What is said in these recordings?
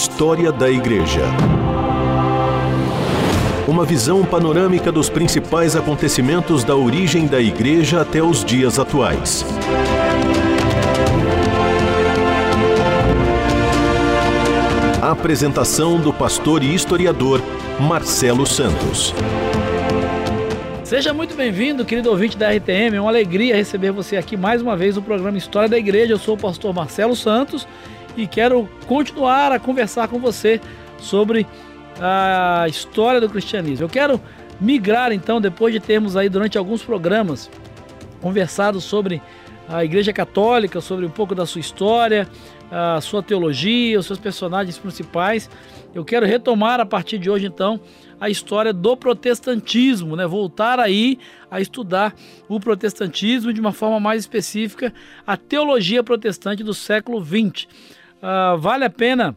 História da Igreja. Uma visão panorâmica dos principais acontecimentos da origem da Igreja até os dias atuais. Apresentação do pastor e historiador Marcelo Santos. Seja muito bem-vindo, querido ouvinte da RTM. É uma alegria receber você aqui mais uma vez no programa História da Igreja. Eu sou o pastor Marcelo Santos e quero continuar a conversar com você sobre a história do cristianismo. Eu quero migrar então, depois de termos aí durante alguns programas conversado sobre a Igreja Católica, sobre um pouco da sua história, a sua teologia, os seus personagens principais. Eu quero retomar a partir de hoje então a história do protestantismo, né? Voltar aí a estudar o protestantismo de uma forma mais específica, a teologia protestante do século XX. Uh, vale a pena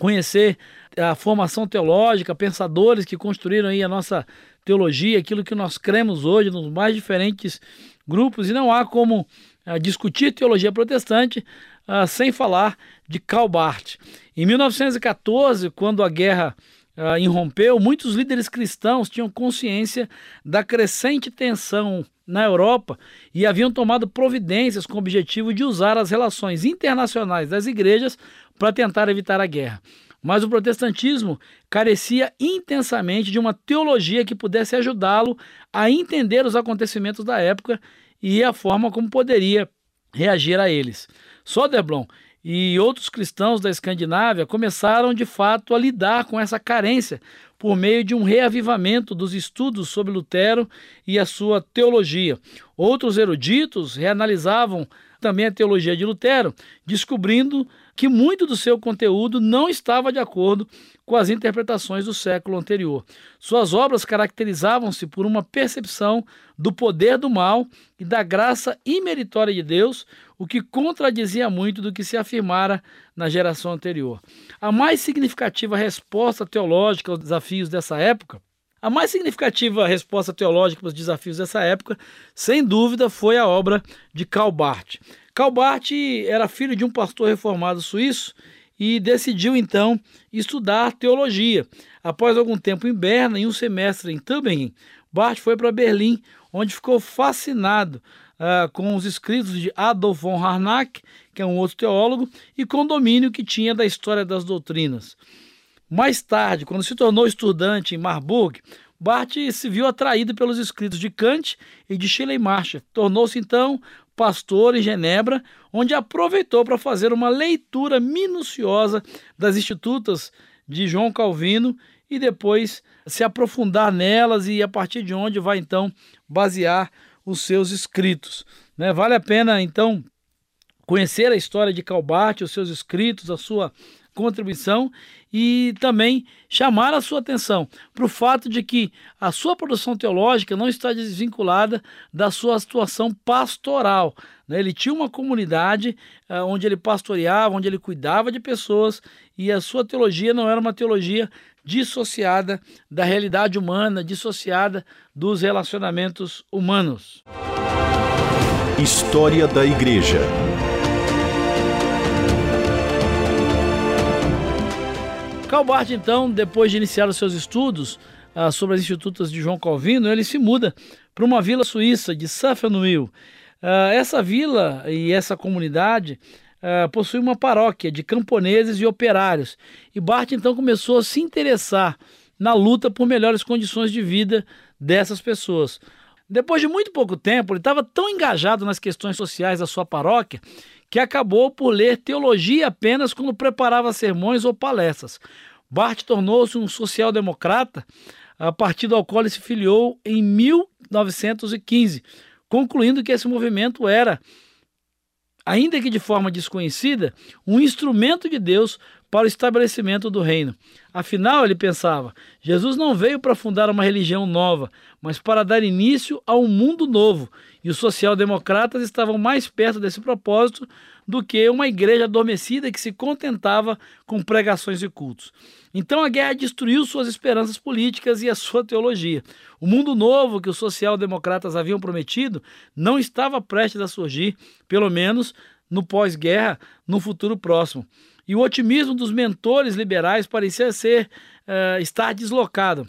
conhecer a formação teológica, pensadores que construíram aí a nossa teologia, aquilo que nós cremos hoje nos mais diferentes grupos, e não há como uh, discutir teologia protestante uh, sem falar de Karl Barth. Em 1914, quando a guerra uh, irrompeu, muitos líderes cristãos tinham consciência da crescente tensão na Europa e haviam tomado providências com o objetivo de usar as relações internacionais das igrejas para tentar evitar a guerra. Mas o protestantismo carecia intensamente de uma teologia que pudesse ajudá-lo a entender os acontecimentos da época e a forma como poderia reagir a eles. Soderblom e outros cristãos da Escandinávia começaram de fato a lidar com essa carência por meio de um reavivamento dos estudos sobre Lutero e a sua teologia. Outros eruditos reanalisavam também a teologia de Lutero, descobrindo que muito do seu conteúdo não estava de acordo com as interpretações do século anterior. Suas obras caracterizavam-se por uma percepção do poder do mal e da graça imeritória de Deus, o que contradizia muito do que se afirmara na geração anterior. A mais significativa resposta teológica aos desafios dessa época a mais significativa resposta teológica para os desafios dessa época, sem dúvida, foi a obra de Karl. Karl Barth era filho de um pastor reformado suíço e decidiu então estudar teologia. Após algum tempo em Berna e um semestre em Tübingen, Barth foi para Berlim, onde ficou fascinado uh, com os escritos de Adolf von Harnack, que é um outro teólogo, e com o domínio que tinha da história das doutrinas. Mais tarde, quando se tornou estudante em Marburg, Barth se viu atraído pelos escritos de Kant e de Schleiermacher. Tornou-se então pastor em Genebra, onde aproveitou para fazer uma leitura minuciosa das institutas de João Calvino e depois se aprofundar nelas e a partir de onde vai então basear os seus escritos. Né? Vale a pena então conhecer a história de Calbart, os seus escritos, a sua contribuição e também chamar a sua atenção para o fato de que a sua produção teológica não está desvinculada da sua situação pastoral. Né? Ele tinha uma comunidade uh, onde ele pastoreava, onde ele cuidava de pessoas e a sua teologia não era uma teologia dissociada da realidade humana, dissociada dos relacionamentos humanos. História da Igreja. Karl Barth, então, depois de iniciar os seus estudos ah, sobre as institutas de João Calvino, ele se muda para uma vila suíça de Safenwil. Ah, essa vila e essa comunidade ah, possui uma paróquia de camponeses e operários. E Barth, então, começou a se interessar na luta por melhores condições de vida dessas pessoas. Depois de muito pouco tempo, ele estava tão engajado nas questões sociais da sua paróquia que acabou por ler teologia apenas quando preparava sermões ou palestras. Barth tornou-se um social-democrata a partir do qual ele se filiou em 1915, concluindo que esse movimento era, ainda que de forma desconhecida, um instrumento de Deus para o estabelecimento do reino. Afinal, ele pensava, Jesus não veio para fundar uma religião nova, mas para dar início a um mundo novo, e os social-democratas estavam mais perto desse propósito do que uma igreja adormecida que se contentava com pregações e cultos. Então a guerra destruiu suas esperanças políticas e a sua teologia. O mundo novo que os social-democratas haviam prometido não estava prestes a surgir, pelo menos no pós-guerra, no futuro próximo. e o otimismo dos mentores liberais parecia ser uh, estar deslocado.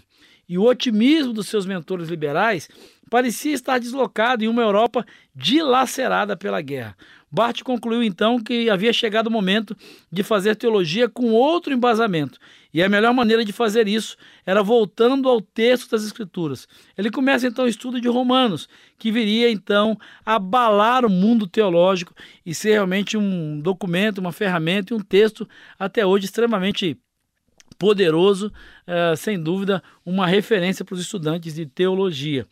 E o otimismo dos seus mentores liberais parecia estar deslocado em uma Europa dilacerada pela guerra. Barth concluiu então que havia chegado o momento de fazer teologia com outro embasamento, e a melhor maneira de fazer isso era voltando ao texto das Escrituras. Ele começa então o estudo de Romanos, que viria então abalar o mundo teológico e ser realmente um documento, uma ferramenta e um texto até hoje extremamente poderoso, uh, sem dúvida, uma referência para os estudantes de teologia.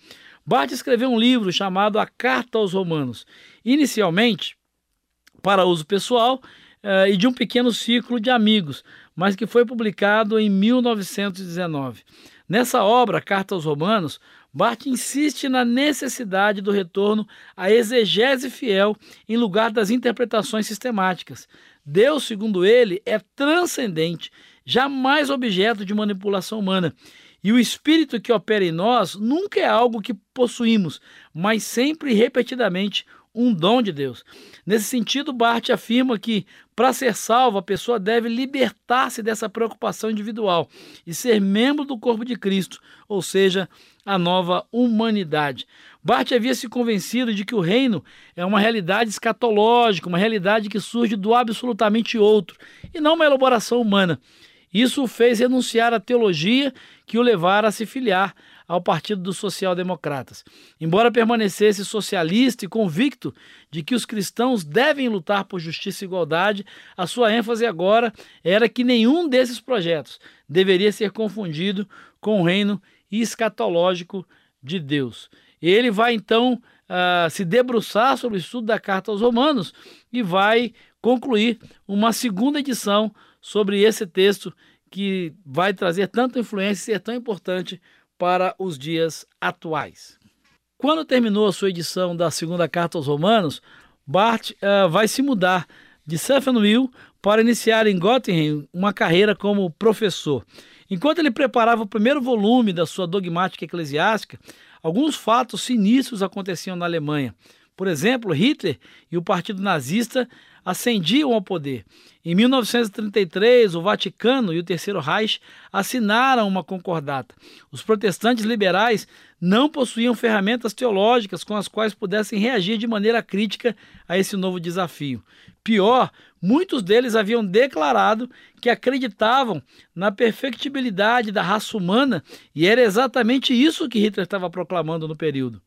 Barth escreveu um livro chamado A Carta aos Romanos. Inicialmente, para uso pessoal uh, e de um pequeno círculo de amigos, mas que foi publicado em 1919. Nessa obra, Carta aos Romanos, Barth insiste na necessidade do retorno à exegese fiel em lugar das interpretações sistemáticas. Deus, segundo ele, é transcendente, jamais objeto de manipulação humana. E o espírito que opera em nós nunca é algo que possuímos, mas sempre repetidamente um dom de Deus. Nesse sentido, Bart afirma que, para ser salvo, a pessoa deve libertar-se dessa preocupação individual e ser membro do corpo de Cristo, ou seja, a nova humanidade. Bart havia se convencido de que o reino é uma realidade escatológica, uma realidade que surge do absolutamente outro, e não uma elaboração humana. Isso o fez renunciar à teologia que o levara a se filiar ao Partido dos Social-Democratas. Embora permanecesse socialista e convicto de que os cristãos devem lutar por justiça e igualdade, a sua ênfase agora era que nenhum desses projetos deveria ser confundido com o reino escatológico de Deus. Ele vai então uh, se debruçar sobre o estudo da carta aos Romanos e vai concluir uma segunda edição sobre esse texto que vai trazer tanta influência e ser tão importante para os dias atuais. Quando terminou a sua edição da segunda carta aos Romanos, Bart uh, vai se mudar de Stephenville para iniciar em Göttingen uma carreira como professor. Enquanto ele preparava o primeiro volume da sua dogmática eclesiástica, alguns fatos sinistros aconteciam na Alemanha. Por exemplo, Hitler e o Partido Nazista ascendiam ao poder. Em 1933, o Vaticano e o Terceiro Reich assinaram uma concordata. Os protestantes liberais não possuíam ferramentas teológicas com as quais pudessem reagir de maneira crítica a esse novo desafio. Pior, muitos deles haviam declarado que acreditavam na perfectibilidade da raça humana e era exatamente isso que Hitler estava proclamando no período.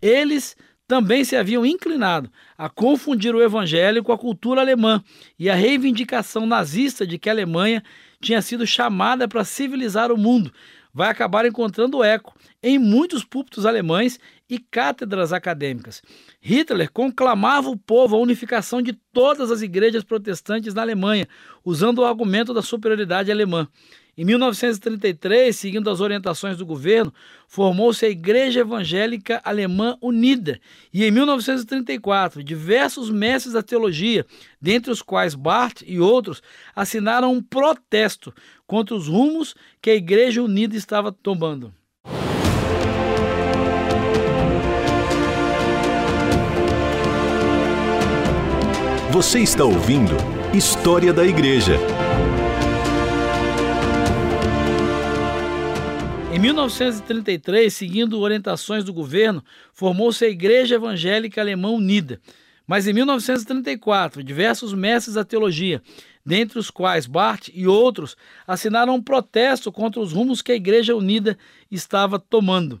Eles também se haviam inclinado a confundir o evangelho com a cultura alemã e a reivindicação nazista de que a Alemanha tinha sido chamada para civilizar o mundo vai acabar encontrando eco em muitos púlpitos alemães e cátedras acadêmicas. Hitler conclamava o povo à unificação de todas as igrejas protestantes na Alemanha, usando o argumento da superioridade alemã. Em 1933, seguindo as orientações do governo, formou-se a Igreja Evangélica Alemã Unida. E em 1934, diversos mestres da teologia, dentre os quais Barth e outros, assinaram um protesto contra os rumos que a Igreja Unida estava tomando. Você está ouvindo História da Igreja. 1933, seguindo orientações do governo, formou-se a Igreja Evangélica Alemã Unida. Mas em 1934, diversos mestres da teologia, dentre os quais Barth e outros, assinaram um protesto contra os rumos que a Igreja Unida estava tomando.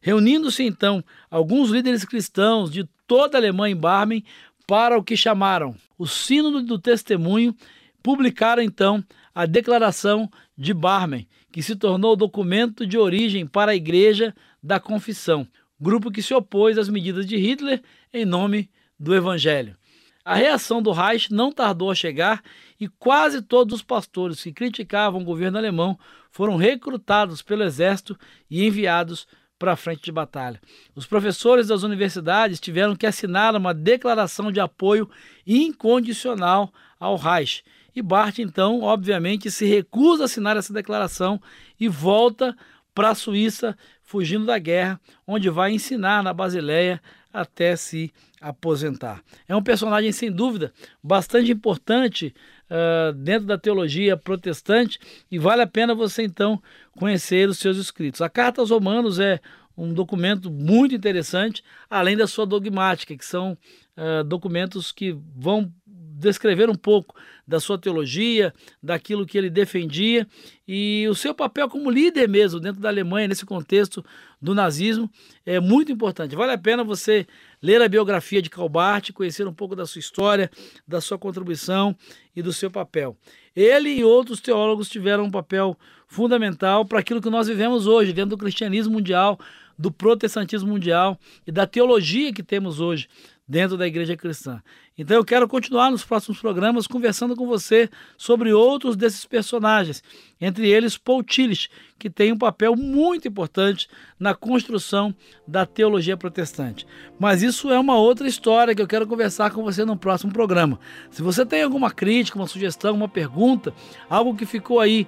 Reunindo-se então alguns líderes cristãos de toda a Alemanha em Barmen para o que chamaram o Sínodo do Testemunho, publicaram então a Declaração de Barmen, que se tornou o documento de origem para a Igreja da Confissão, grupo que se opôs às medidas de Hitler em nome do Evangelho. A reação do Reich não tardou a chegar e quase todos os pastores que criticavam o governo alemão foram recrutados pelo exército e enviados para a frente de batalha. Os professores das universidades tiveram que assinar uma declaração de apoio incondicional ao Reich e Bart, então, obviamente, se recusa a assinar essa declaração e volta para a Suíça, fugindo da guerra, onde vai ensinar na Basileia até se aposentar. É um personagem, sem dúvida, bastante importante uh, dentro da teologia protestante e vale a pena você então conhecer os seus escritos. A Carta aos Romanos é um documento muito interessante, além da sua dogmática, que são uh, documentos que vão descrever um pouco da sua teologia, daquilo que ele defendia e o seu papel como líder mesmo dentro da Alemanha, nesse contexto do nazismo, é muito importante. Vale a pena você ler a biografia de Karl Barth, conhecer um pouco da sua história, da sua contribuição e do seu papel. Ele e outros teólogos tiveram um papel fundamental para aquilo que nós vivemos hoje, dentro do cristianismo mundial, do protestantismo mundial e da teologia que temos hoje dentro da igreja cristã. Então eu quero continuar nos próximos programas conversando com você sobre outros desses personagens, entre eles Paul Tillich, que tem um papel muito importante na construção da teologia protestante. Mas isso é uma outra história que eu quero conversar com você no próximo programa. Se você tem alguma crítica, uma sugestão, uma pergunta, algo que ficou aí,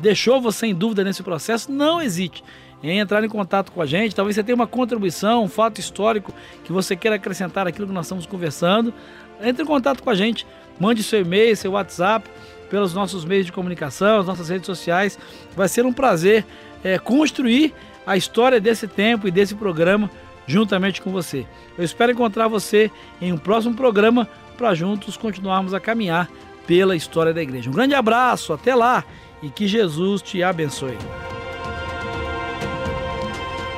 deixou você em dúvida nesse processo, não hesite em entrar em contato com a gente. Talvez você tenha uma contribuição, um fato histórico que você queira acrescentar aquilo que nós estamos conversando. Entre em contato com a gente, mande seu e-mail, seu WhatsApp, pelos nossos meios de comunicação, as nossas redes sociais. Vai ser um prazer é, construir a história desse tempo e desse programa juntamente com você. Eu espero encontrar você em um próximo programa para juntos continuarmos a caminhar pela história da igreja. Um grande abraço, até lá e que Jesus te abençoe.